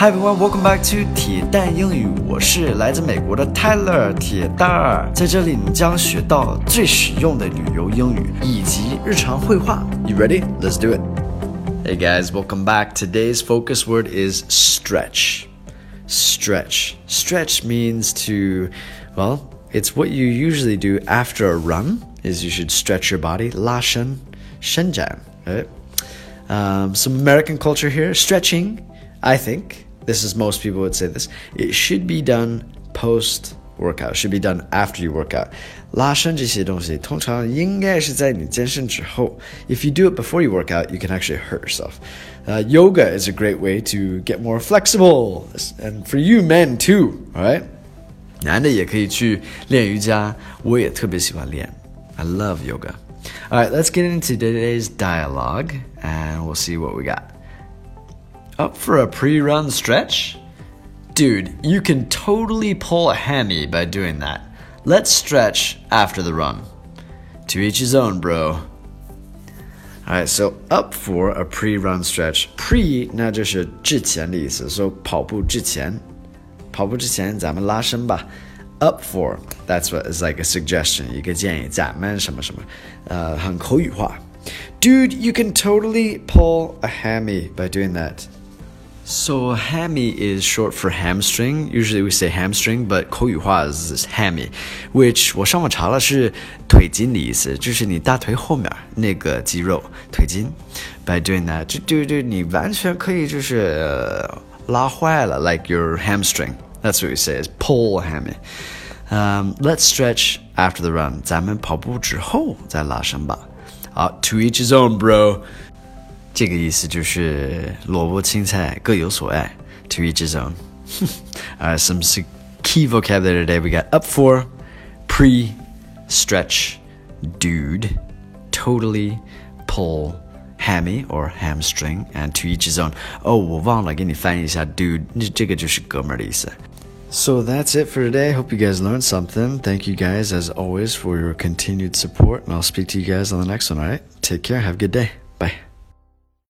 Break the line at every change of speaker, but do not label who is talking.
Hi everyone, welcome back to 铁蛋英语。我是来自美国的 Tyler 铁蛋儿，在这里你将学到最实用的旅游英语以及日常会话。You ready? Let's do it. Hey guys, welcome back. Today's focus word is stretch. Stretch. Stretch means to, well, it's what you usually do after a run. Is you should stretch your body. 拉伸，伸展。Right? Um, some American culture here. Stretching, I think this is most people would say this. It should be done post workout, should be done after you work out. 拉伸这些东西通常应该是在你健身之后。If you do it before you work out, you can actually hurt yourself. Uh, yoga is a great way to get more flexible, and for you men too. All right. 男的也可以去练瑜伽，我也特别喜欢练。I love yoga. All right, let's get into today's dialogue, and we'll see what we got. Up for a pre run stretch? Dude, you can totally pull a hammy by doing that. Let's stretch after the run. To each his own, bro. Alright, so up for a pre-run stretch. Pre 那就是之前的意思，so 跑步之前，跑步之前咱们拉伸吧。Up for that's what is like a suggestion，一个建议，咱们什么什么，呃，很口语化。Dude, you can totally pull a hammy by doing that. So hammy is short for hamstring. Usually we say hamstring, but 口语化 is hammy, which 我上网查了是腿筋的意思，就是你大腿后面那个肌肉腿筋。By doing that，就就就你完全可以就是拉坏了，like your hamstring. That's what we say is pull hammy. Um, let's stretch after the run. 咱们跑步之后再拉伸吧。好，to each his own, bro. 这个意思就是萝卜青菜各有所爱，to each his own. Alright, some key vocabulary today. We got up for, pre, stretch, dude, totally, pull, hammy or hamstring, and to each his own. 哦，我忘了给你翻译一下，dude，这个就是哥们儿的意思。So that's it for today. Hope you guys learned something. Thank you guys, as always, for your continued support, and I'll speak to you guys on the next one, alright? Take care. Have a good day. Bye.